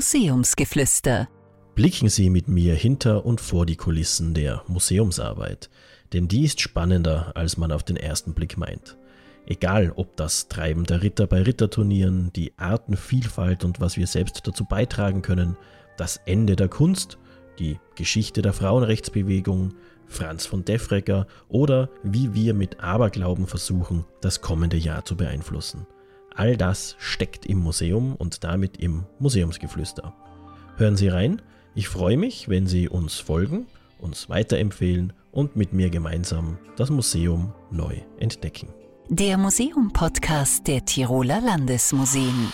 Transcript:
Museumsgeflüster. Blicken Sie mit mir hinter und vor die Kulissen der Museumsarbeit, denn die ist spannender, als man auf den ersten Blick meint. Egal ob das Treiben der Ritter bei Ritterturnieren, die Artenvielfalt und was wir selbst dazu beitragen können, das Ende der Kunst, die Geschichte der Frauenrechtsbewegung, Franz von Defregger oder wie wir mit Aberglauben versuchen, das kommende Jahr zu beeinflussen. All das steckt im Museum und damit im Museumsgeflüster. Hören Sie rein, ich freue mich, wenn Sie uns folgen, uns weiterempfehlen und mit mir gemeinsam das Museum neu entdecken. Der Museum-Podcast der Tiroler Landesmuseen.